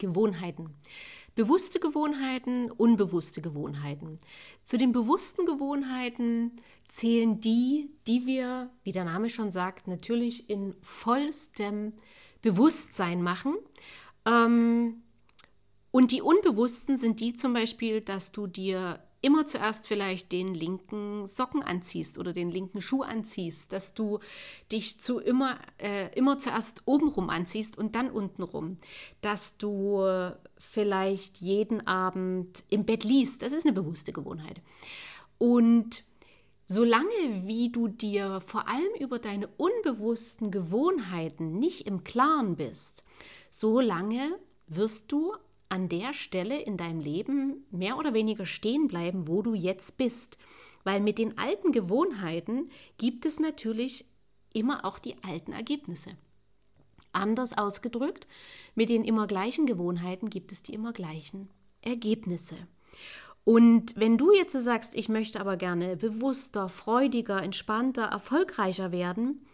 Gewohnheiten. Bewusste Gewohnheiten, unbewusste Gewohnheiten. Zu den bewussten Gewohnheiten zählen die, die wir, wie der Name schon sagt, natürlich in vollstem Bewusstsein machen. Ähm, und die unbewussten sind die zum Beispiel, dass du dir immer zuerst vielleicht den linken Socken anziehst oder den linken Schuh anziehst, dass du dich zu immer, äh, immer zuerst obenrum anziehst und dann untenrum, dass du vielleicht jeden Abend im Bett liest. Das ist eine bewusste Gewohnheit. Und Solange wie du dir vor allem über deine unbewussten Gewohnheiten nicht im Klaren bist, solange wirst du an der Stelle in deinem Leben mehr oder weniger stehen bleiben, wo du jetzt bist. Weil mit den alten Gewohnheiten gibt es natürlich immer auch die alten Ergebnisse. Anders ausgedrückt, mit den immer gleichen Gewohnheiten gibt es die immer gleichen Ergebnisse. Und wenn du jetzt sagst, ich möchte aber gerne bewusster, freudiger, entspannter, erfolgreicher werden,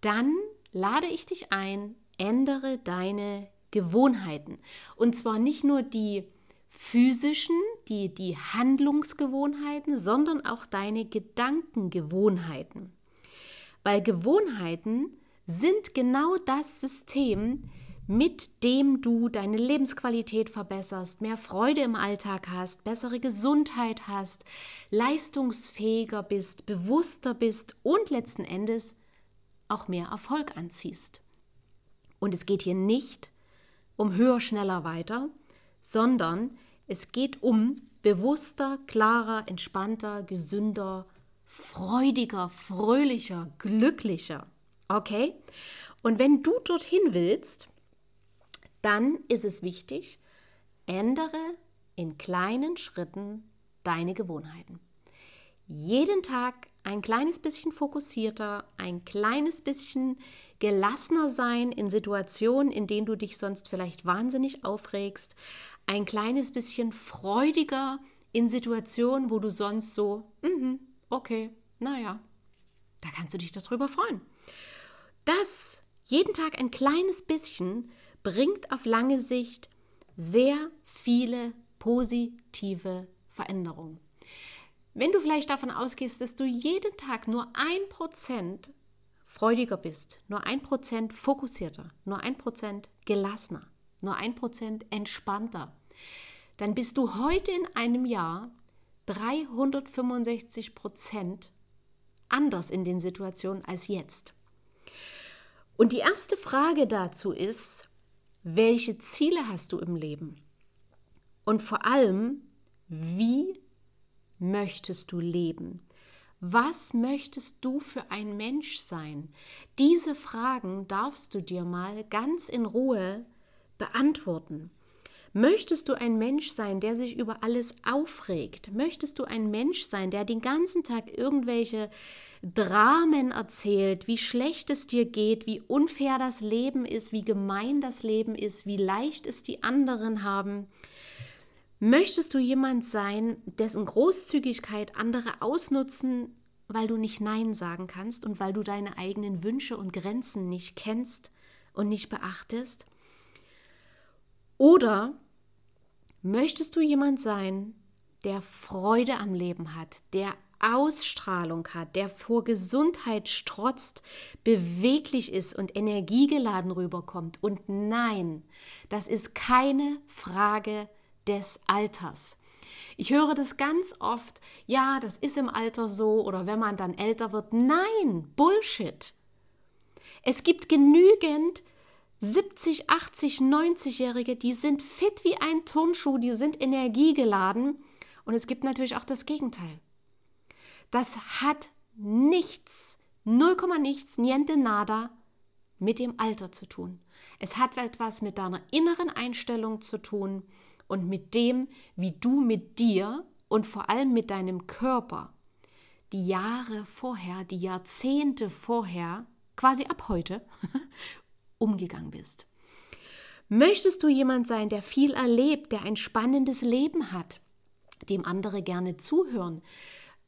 dann lade ich dich ein, ändere deine Gewohnheiten. Und zwar nicht nur die physischen, die, die Handlungsgewohnheiten, sondern auch deine Gedankengewohnheiten. Weil Gewohnheiten sind genau das System, mit dem du deine Lebensqualität verbesserst, mehr Freude im Alltag hast, bessere Gesundheit hast, leistungsfähiger bist, bewusster bist und letzten Endes auch mehr Erfolg anziehst. Und es geht hier nicht um höher, schneller, weiter, sondern es geht um bewusster, klarer, entspannter, gesünder, freudiger, fröhlicher, glücklicher. Okay? Und wenn du dorthin willst, dann ist es wichtig, ändere in kleinen Schritten deine Gewohnheiten. Jeden Tag ein kleines bisschen fokussierter, ein kleines bisschen gelassener sein in Situationen, in denen du dich sonst vielleicht wahnsinnig aufregst, ein kleines bisschen freudiger in Situationen, wo du sonst so, mm okay, naja, da kannst du dich darüber freuen. Das jeden Tag ein kleines bisschen bringt auf lange Sicht sehr viele positive Veränderungen. Wenn du vielleicht davon ausgehst, dass du jeden Tag nur ein Prozent freudiger bist, nur ein Prozent fokussierter, nur ein Prozent gelassener, nur ein Prozent entspannter, dann bist du heute in einem Jahr 365 Prozent anders in den Situationen als jetzt. Und die erste Frage dazu ist, welche Ziele hast du im Leben? Und vor allem, wie möchtest du leben? Was möchtest du für ein Mensch sein? Diese Fragen darfst du dir mal ganz in Ruhe beantworten. Möchtest du ein Mensch sein, der sich über alles aufregt? Möchtest du ein Mensch sein, der den ganzen Tag irgendwelche Dramen erzählt, wie schlecht es dir geht, wie unfair das Leben ist, wie gemein das Leben ist, wie leicht es die anderen haben? Möchtest du jemand sein, dessen Großzügigkeit andere ausnutzen, weil du nicht Nein sagen kannst und weil du deine eigenen Wünsche und Grenzen nicht kennst und nicht beachtest? Oder möchtest du jemand sein, der Freude am Leben hat, der Ausstrahlung hat, der vor Gesundheit strotzt, beweglich ist und energiegeladen rüberkommt. Und nein, das ist keine Frage des Alters. Ich höre das ganz oft, ja, das ist im Alter so oder wenn man dann älter wird. Nein, Bullshit. Es gibt genügend 70, 80, 90-Jährige, die sind fit wie ein Turnschuh, die sind energiegeladen. Und es gibt natürlich auch das Gegenteil. Das hat nichts, 0, nichts, niente nada mit dem Alter zu tun. Es hat etwas mit deiner inneren Einstellung zu tun und mit dem, wie du mit dir und vor allem mit deinem Körper die Jahre vorher, die Jahrzehnte vorher, quasi ab heute, umgegangen bist. Möchtest du jemand sein, der viel erlebt, der ein spannendes Leben hat, dem andere gerne zuhören,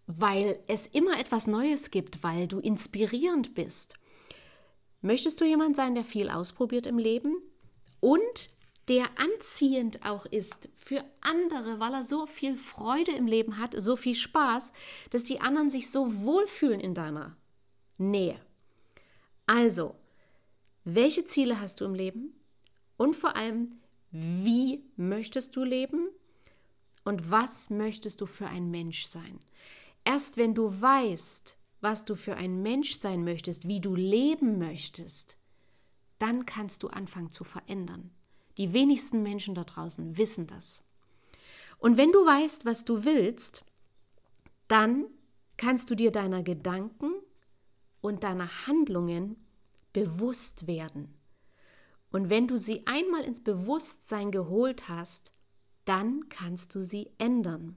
weil es immer etwas Neues gibt, weil du inspirierend bist? Möchtest du jemand sein, der viel ausprobiert im Leben und der anziehend auch ist für andere, weil er so viel Freude im Leben hat, so viel Spaß, dass die anderen sich so wohlfühlen in deiner Nähe? Also, welche Ziele hast du im Leben? Und vor allem, wie möchtest du leben? Und was möchtest du für ein Mensch sein? Erst wenn du weißt, was du für ein Mensch sein möchtest, wie du leben möchtest, dann kannst du anfangen zu verändern. Die wenigsten Menschen da draußen wissen das. Und wenn du weißt, was du willst, dann kannst du dir deiner Gedanken und deiner Handlungen bewusst werden. Und wenn du sie einmal ins Bewusstsein geholt hast, dann kannst du sie ändern.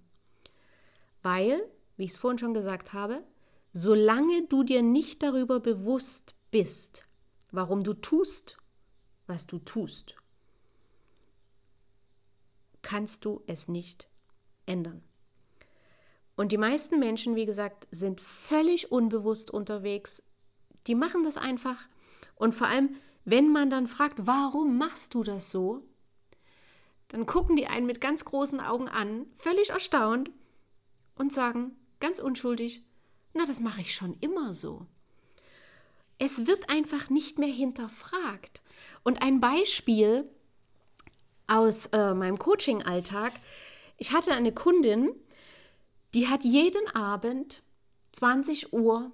Weil, wie ich es vorhin schon gesagt habe, solange du dir nicht darüber bewusst bist, warum du tust, was du tust, kannst du es nicht ändern. Und die meisten Menschen, wie gesagt, sind völlig unbewusst unterwegs. Die machen das einfach, und vor allem, wenn man dann fragt, warum machst du das so? Dann gucken die einen mit ganz großen Augen an, völlig erstaunt und sagen ganz unschuldig, na, das mache ich schon immer so. Es wird einfach nicht mehr hinterfragt. Und ein Beispiel aus äh, meinem Coaching-Alltag. Ich hatte eine Kundin, die hat jeden Abend 20 Uhr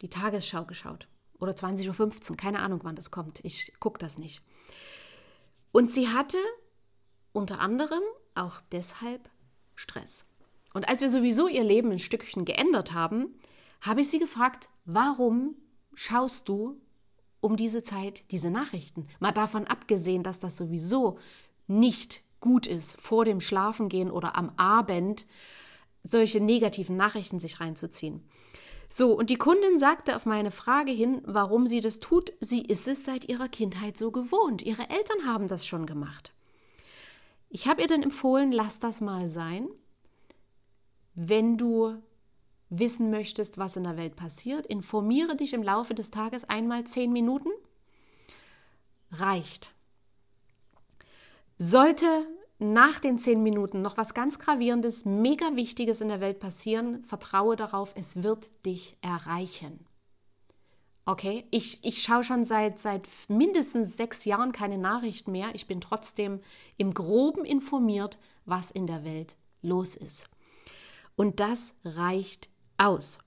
die Tagesschau geschaut oder 20.15 Uhr, keine Ahnung, wann das kommt. Ich gucke das nicht. Und sie hatte unter anderem auch deshalb Stress. Und als wir sowieso ihr Leben ein Stückchen geändert haben, habe ich sie gefragt, warum schaust du um diese Zeit diese Nachrichten? Mal davon abgesehen, dass das sowieso nicht gut ist, vor dem Schlafengehen oder am Abend solche negativen Nachrichten sich reinzuziehen. So, und die Kundin sagte auf meine Frage hin, warum sie das tut, sie ist es seit ihrer Kindheit so gewohnt. Ihre Eltern haben das schon gemacht. Ich habe ihr dann empfohlen, lass das mal sein. Wenn du wissen möchtest, was in der Welt passiert, informiere dich im Laufe des Tages einmal zehn Minuten. Reicht. Sollte nach den zehn Minuten noch was ganz Gravierendes, mega Wichtiges in der Welt passieren, vertraue darauf, es wird dich erreichen. Okay, ich, ich schaue schon seit, seit mindestens sechs Jahren keine Nachrichten mehr. Ich bin trotzdem im groben informiert, was in der Welt los ist. Und das reicht aus.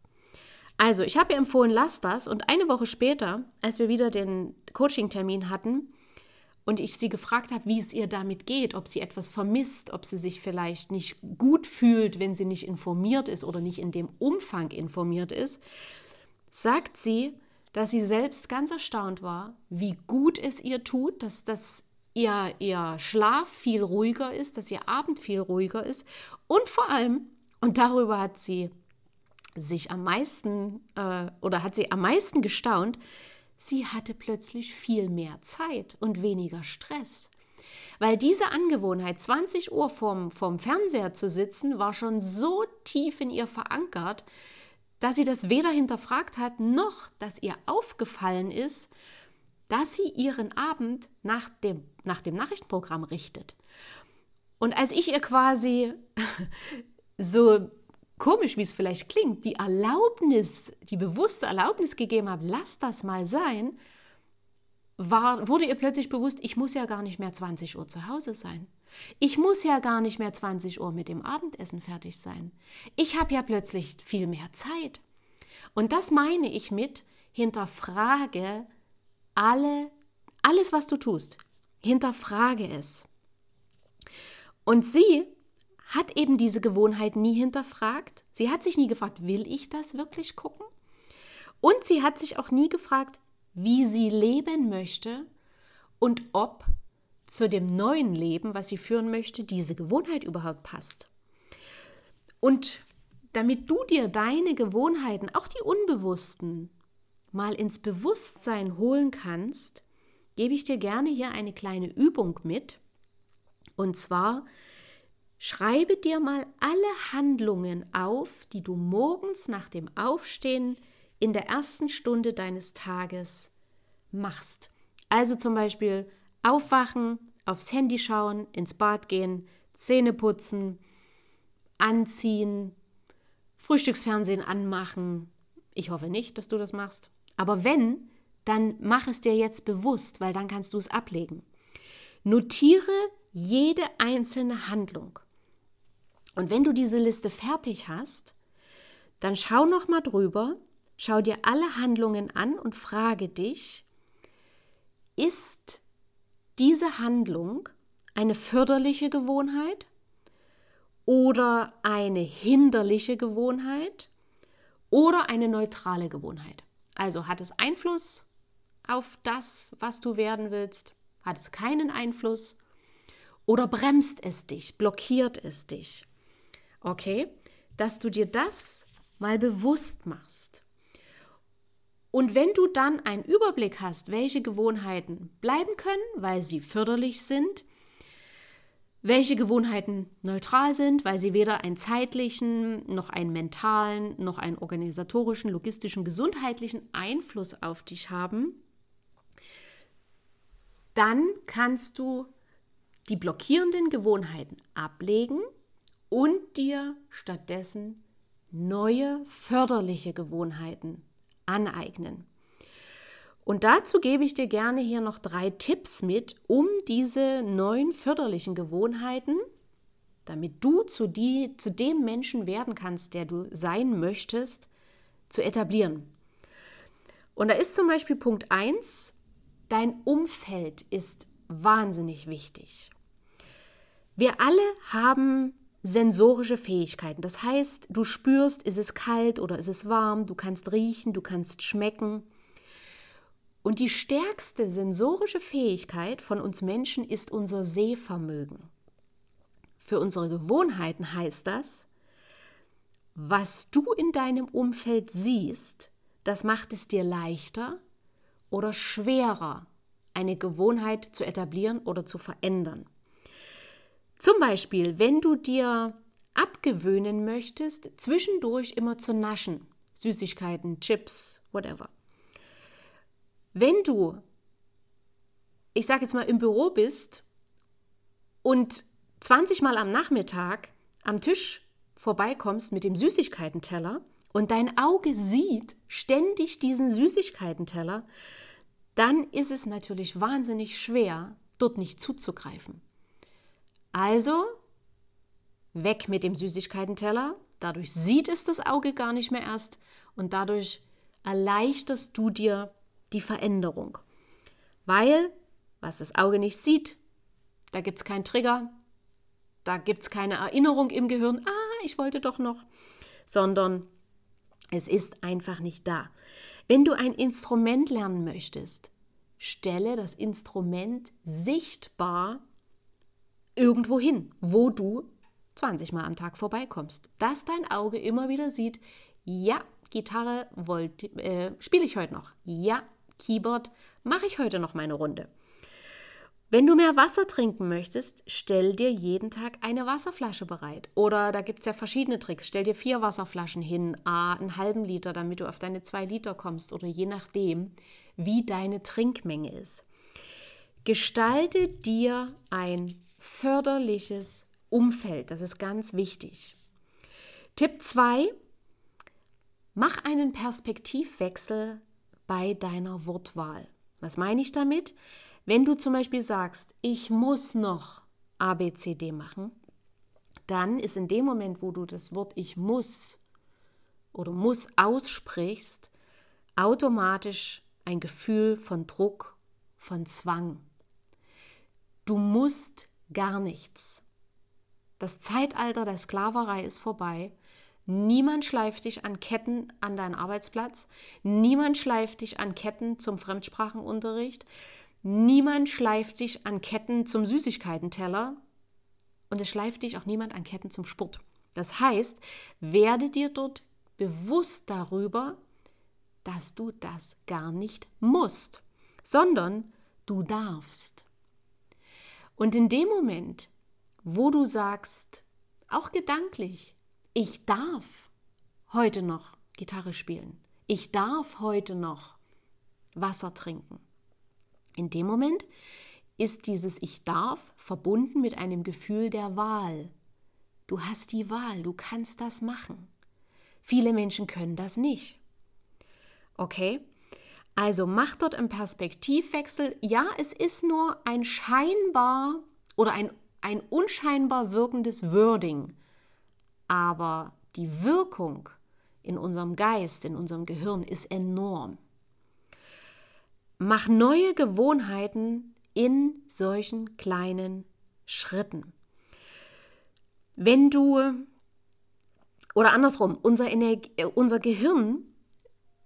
Also, ich habe ihr empfohlen, lass das. Und eine Woche später, als wir wieder den Coaching-Termin hatten, und ich sie gefragt habe, wie es ihr damit geht, ob sie etwas vermisst, ob sie sich vielleicht nicht gut fühlt, wenn sie nicht informiert ist oder nicht in dem Umfang informiert ist, sagt sie, dass sie selbst ganz erstaunt war, wie gut es ihr tut, dass, dass ihr, ihr Schlaf viel ruhiger ist, dass ihr Abend viel ruhiger ist. Und vor allem, und darüber hat sie sich am meisten äh, oder hat sie am meisten gestaunt, sie hatte plötzlich viel mehr Zeit und weniger Stress. Weil diese Angewohnheit, 20 Uhr vorm, vorm Fernseher zu sitzen, war schon so tief in ihr verankert, dass sie das weder hinterfragt hat, noch dass ihr aufgefallen ist, dass sie ihren Abend nach dem, nach dem Nachrichtenprogramm richtet. Und als ich ihr quasi so komisch wie es vielleicht klingt, die Erlaubnis, die bewusste Erlaubnis gegeben habe, lass das mal sein, war, wurde ihr plötzlich bewusst, ich muss ja gar nicht mehr 20 Uhr zu Hause sein. Ich muss ja gar nicht mehr 20 Uhr mit dem Abendessen fertig sein. Ich habe ja plötzlich viel mehr Zeit. Und das meine ich mit, hinterfrage alle, alles, was du tust. Hinterfrage es. Und sie hat eben diese Gewohnheit nie hinterfragt. Sie hat sich nie gefragt, will ich das wirklich gucken? Und sie hat sich auch nie gefragt, wie sie leben möchte und ob zu dem neuen Leben, was sie führen möchte, diese Gewohnheit überhaupt passt. Und damit du dir deine Gewohnheiten, auch die unbewussten, mal ins Bewusstsein holen kannst, gebe ich dir gerne hier eine kleine Übung mit. Und zwar schreibe dir mal alle Handlungen auf, die du morgens nach dem Aufstehen in der ersten Stunde deines Tages machst. Also zum Beispiel aufwachen, aufs Handy schauen, ins Bad gehen, Zähne putzen, anziehen, Frühstücksfernsehen anmachen. Ich hoffe nicht, dass du das machst. Aber wenn, dann mach es dir jetzt bewusst, weil dann kannst du es ablegen. Notiere jede einzelne Handlung. Und wenn du diese Liste fertig hast, dann schau noch mal drüber, schau dir alle Handlungen an und frage dich, ist diese Handlung eine förderliche Gewohnheit oder eine hinderliche Gewohnheit oder eine neutrale Gewohnheit? Also hat es Einfluss auf das, was du werden willst? Hat es keinen Einfluss? Oder bremst es dich, blockiert es dich? Okay, dass du dir das mal bewusst machst. Und wenn du dann einen Überblick hast, welche Gewohnheiten bleiben können, weil sie förderlich sind, welche Gewohnheiten neutral sind, weil sie weder einen zeitlichen, noch einen mentalen, noch einen organisatorischen, logistischen, gesundheitlichen Einfluss auf dich haben, dann kannst du die blockierenden Gewohnheiten ablegen und dir stattdessen neue förderliche Gewohnheiten aneignen. Und dazu gebe ich dir gerne hier noch drei Tipps mit, um diese neuen förderlichen Gewohnheiten, damit du zu, die, zu dem Menschen werden kannst, der du sein möchtest, zu etablieren. Und da ist zum Beispiel Punkt 1, dein Umfeld ist wahnsinnig wichtig. Wir alle haben sensorische Fähigkeiten. Das heißt, du spürst, ist es kalt oder ist es warm, du kannst riechen, du kannst schmecken. Und die stärkste sensorische Fähigkeit von uns Menschen ist unser Sehvermögen. Für unsere Gewohnheiten heißt das, was du in deinem Umfeld siehst, das macht es dir leichter oder schwerer, eine Gewohnheit zu etablieren oder zu verändern. Zum Beispiel, wenn du dir abgewöhnen möchtest, zwischendurch immer zu naschen, Süßigkeiten, Chips, whatever. Wenn du, ich sage jetzt mal, im Büro bist und 20 Mal am Nachmittag am Tisch vorbeikommst mit dem Süßigkeitenteller und dein Auge sieht ständig diesen Süßigkeitenteller, dann ist es natürlich wahnsinnig schwer, dort nicht zuzugreifen. Also weg mit dem Süßigkeitenteller. Dadurch sieht es das Auge gar nicht mehr erst und dadurch erleichterst du dir die Veränderung. Weil, was das Auge nicht sieht, da gibt es keinen Trigger, da gibt es keine Erinnerung im Gehirn, ah, ich wollte doch noch, sondern es ist einfach nicht da. Wenn du ein Instrument lernen möchtest, stelle das Instrument sichtbar irgendwo hin, wo du 20 Mal am Tag vorbeikommst. Dass dein Auge immer wieder sieht, ja, Gitarre äh, spiele ich heute noch. Ja, Keyboard mache ich heute noch meine Runde. Wenn du mehr Wasser trinken möchtest, stell dir jeden Tag eine Wasserflasche bereit. Oder da gibt es ja verschiedene Tricks. Stell dir vier Wasserflaschen hin, einen halben Liter, damit du auf deine zwei Liter kommst. Oder je nachdem, wie deine Trinkmenge ist. Gestalte dir ein förderliches Umfeld. Das ist ganz wichtig. Tipp 2. Mach einen Perspektivwechsel bei deiner Wortwahl. Was meine ich damit? Wenn du zum Beispiel sagst, ich muss noch A, B, C, D machen, dann ist in dem Moment, wo du das Wort ich muss oder muss aussprichst, automatisch ein Gefühl von Druck, von Zwang. Du musst gar nichts. Das Zeitalter der Sklaverei ist vorbei. Niemand schleift dich an Ketten an deinen Arbeitsplatz. Niemand schleift dich an Ketten zum Fremdsprachenunterricht. Niemand schleift dich an Ketten zum Süßigkeitenteller. Und es schleift dich auch niemand an Ketten zum Sport. Das heißt, werde dir dort bewusst darüber, dass du das gar nicht musst, sondern du darfst. Und in dem Moment, wo du sagst, auch gedanklich, ich darf heute noch Gitarre spielen, ich darf heute noch Wasser trinken. In dem Moment ist dieses Ich darf verbunden mit einem Gefühl der Wahl. Du hast die Wahl, du kannst das machen. Viele Menschen können das nicht. Okay? Also mach dort einen Perspektivwechsel. Ja, es ist nur ein scheinbar oder ein, ein unscheinbar wirkendes Wording. Aber die Wirkung in unserem Geist, in unserem Gehirn ist enorm. Mach neue Gewohnheiten in solchen kleinen Schritten. Wenn du, oder andersrum, unser, Energie, unser Gehirn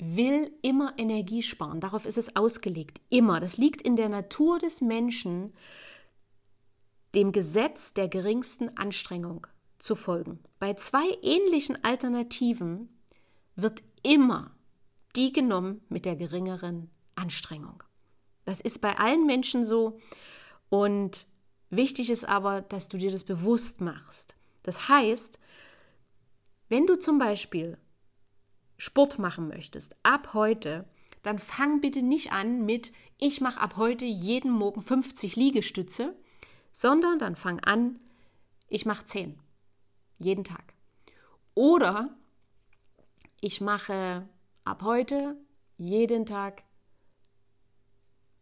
will immer Energie sparen. Darauf ist es ausgelegt. Immer. Das liegt in der Natur des Menschen, dem Gesetz der geringsten Anstrengung zu folgen. Bei zwei ähnlichen Alternativen wird immer die genommen mit der geringeren Anstrengung. Das ist bei allen Menschen so und wichtig ist aber, dass du dir das bewusst machst. Das heißt, wenn du zum Beispiel Sport machen möchtest, ab heute, dann fang bitte nicht an mit, ich mache ab heute jeden Morgen 50 Liegestütze, sondern dann fang an, ich mache 10. Jeden Tag. Oder ich mache ab heute jeden Tag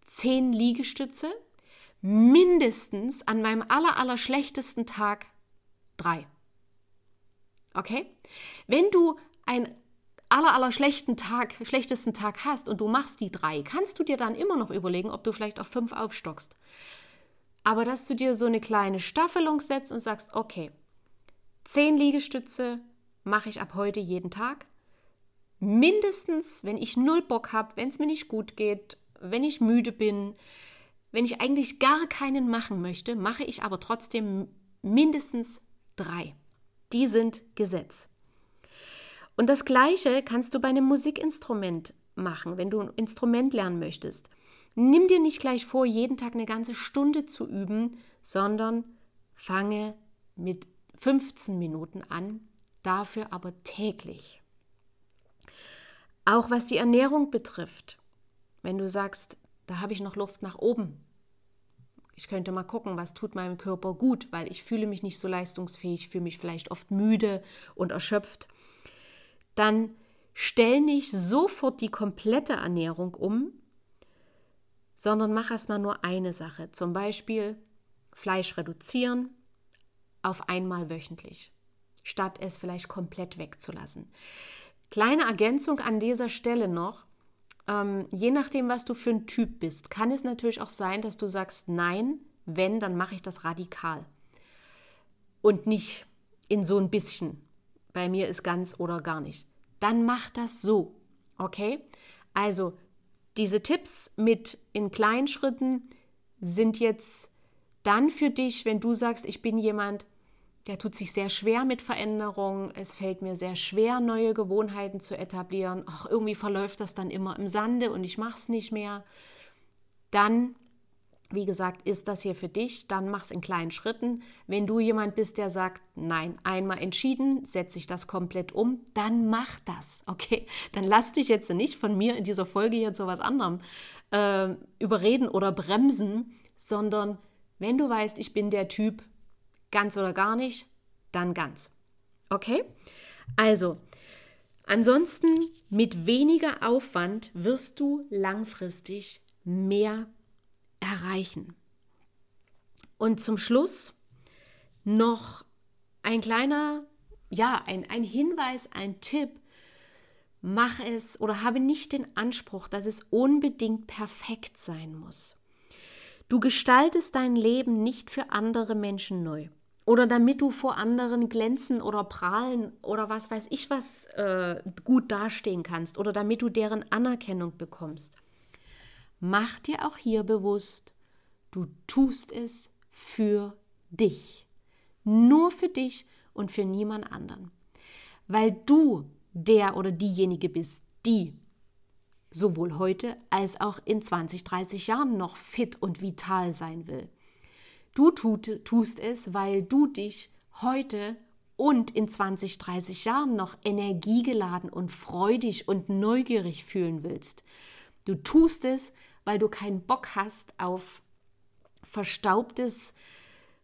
10 Liegestütze, mindestens an meinem aller, aller schlechtesten Tag 3. Okay? Wenn du ein aller, aller schlechten Tag, schlechtesten Tag hast und du machst die drei, kannst du dir dann immer noch überlegen, ob du vielleicht auf fünf aufstockst. Aber dass du dir so eine kleine Staffelung setzt und sagst, okay, zehn Liegestütze mache ich ab heute jeden Tag. Mindestens, wenn ich null Bock habe, wenn es mir nicht gut geht, wenn ich müde bin, wenn ich eigentlich gar keinen machen möchte, mache ich aber trotzdem mindestens drei. Die sind Gesetz. Und das Gleiche kannst du bei einem Musikinstrument machen, wenn du ein Instrument lernen möchtest. Nimm dir nicht gleich vor, jeden Tag eine ganze Stunde zu üben, sondern fange mit 15 Minuten an, dafür aber täglich. Auch was die Ernährung betrifft, wenn du sagst, da habe ich noch Luft nach oben. Ich könnte mal gucken, was tut meinem Körper gut, weil ich fühle mich nicht so leistungsfähig, fühle mich vielleicht oft müde und erschöpft dann stell nicht sofort die komplette Ernährung um, sondern mach erstmal nur eine Sache. Zum Beispiel Fleisch reduzieren auf einmal wöchentlich, statt es vielleicht komplett wegzulassen. Kleine Ergänzung an dieser Stelle noch. Ähm, je nachdem, was du für ein Typ bist, kann es natürlich auch sein, dass du sagst, nein, wenn, dann mache ich das radikal. Und nicht in so ein bisschen. Bei mir ist ganz oder gar nicht dann mach das so. Okay? Also, diese Tipps mit in kleinen Schritten sind jetzt dann für dich, wenn du sagst, ich bin jemand, der tut sich sehr schwer mit Veränderungen, es fällt mir sehr schwer, neue Gewohnheiten zu etablieren, ach, irgendwie verläuft das dann immer im Sande und ich mache es nicht mehr, dann wie gesagt, ist das hier für dich, dann mach es in kleinen Schritten. Wenn du jemand bist, der sagt, nein, einmal entschieden, setze ich das komplett um, dann mach das, okay? Dann lass dich jetzt nicht von mir in dieser Folge hier zu was anderem äh, überreden oder bremsen, sondern wenn du weißt, ich bin der Typ ganz oder gar nicht, dann ganz. Okay? Also, ansonsten mit weniger Aufwand wirst du langfristig mehr erreichen. Und zum Schluss noch ein kleiner, ja, ein, ein Hinweis, ein Tipp. Mach es oder habe nicht den Anspruch, dass es unbedingt perfekt sein muss. Du gestaltest dein Leben nicht für andere Menschen neu oder damit du vor anderen glänzen oder prahlen oder was weiß ich was äh, gut dastehen kannst oder damit du deren Anerkennung bekommst. Mach dir auch hier bewusst, du tust es für dich. Nur für dich und für niemand anderen. Weil du der oder diejenige bist, die sowohl heute als auch in 20, 30 Jahren noch fit und vital sein will. Du tut, tust es, weil du dich heute und in 20, 30 Jahren noch energiegeladen und freudig und neugierig fühlen willst. Du tust es, weil du keinen Bock hast auf verstaubtes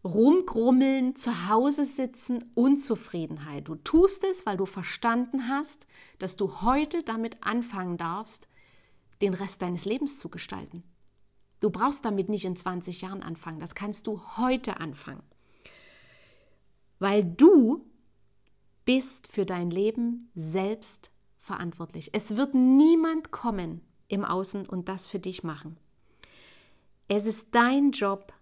Rumgrummeln, zu Hause sitzen, Unzufriedenheit. Du tust es, weil du verstanden hast, dass du heute damit anfangen darfst, den Rest deines Lebens zu gestalten. Du brauchst damit nicht in 20 Jahren anfangen, das kannst du heute anfangen. Weil du bist für dein Leben selbst verantwortlich. Es wird niemand kommen im Außen und das für dich machen. Es ist dein Job,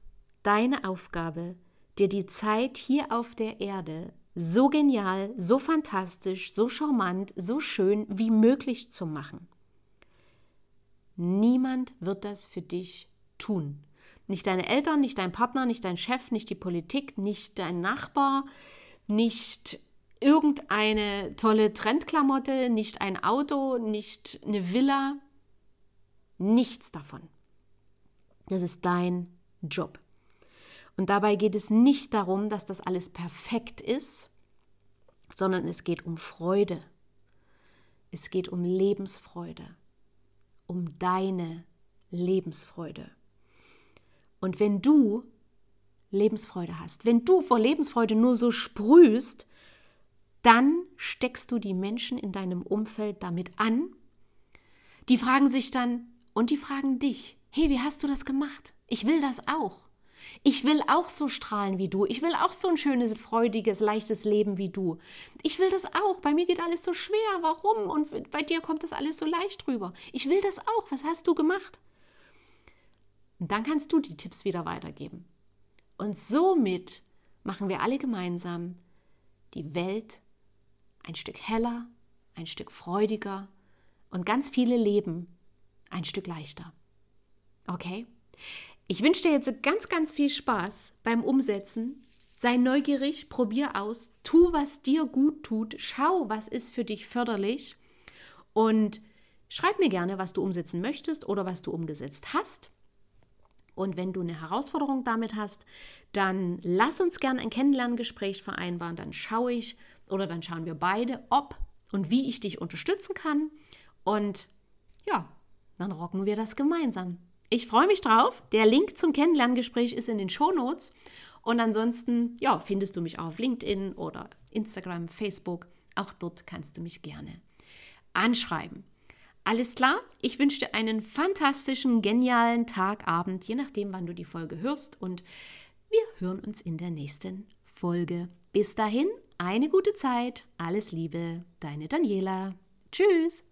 deine Aufgabe, dir die Zeit hier auf der Erde so genial, so fantastisch, so charmant, so schön wie möglich zu machen. Niemand wird das für dich tun. Nicht deine Eltern, nicht dein Partner, nicht dein Chef, nicht die Politik, nicht dein Nachbar, nicht irgendeine tolle Trendklamotte, nicht ein Auto, nicht eine Villa. Nichts davon. Das ist dein Job. Und dabei geht es nicht darum, dass das alles perfekt ist, sondern es geht um Freude. Es geht um Lebensfreude, um deine Lebensfreude. Und wenn du Lebensfreude hast, wenn du vor Lebensfreude nur so sprühst, dann steckst du die Menschen in deinem Umfeld damit an. Die fragen sich dann und die fragen dich, hey, wie hast du das gemacht? Ich will das auch. Ich will auch so strahlen wie du. Ich will auch so ein schönes, freudiges, leichtes Leben wie du. Ich will das auch. Bei mir geht alles so schwer. Warum? Und bei dir kommt das alles so leicht rüber. Ich will das auch. Was hast du gemacht? Und dann kannst du die Tipps wieder weitergeben. Und somit machen wir alle gemeinsam die Welt ein Stück heller, ein Stück freudiger und ganz viele Leben ein Stück leichter. Okay? Ich wünsche dir jetzt ganz, ganz viel Spaß beim Umsetzen. Sei neugierig, probier aus, tu, was dir gut tut, schau, was ist für dich förderlich und schreib mir gerne, was du umsetzen möchtest oder was du umgesetzt hast. Und wenn du eine Herausforderung damit hast, dann lass uns gerne ein Kennenlerngespräch vereinbaren. Dann schaue ich oder dann schauen wir beide, ob und wie ich dich unterstützen kann. Und ja, dann rocken wir das gemeinsam. Ich freue mich drauf. Der Link zum Kennenlerngespräch ist in den Show Notes. Und ansonsten, ja, findest du mich auch auf LinkedIn oder Instagram, Facebook. Auch dort kannst du mich gerne anschreiben. Alles klar? Ich wünsche dir einen fantastischen, genialen Tag, Abend, je nachdem, wann du die Folge hörst. Und wir hören uns in der nächsten Folge. Bis dahin, eine gute Zeit. Alles Liebe, deine Daniela. Tschüss.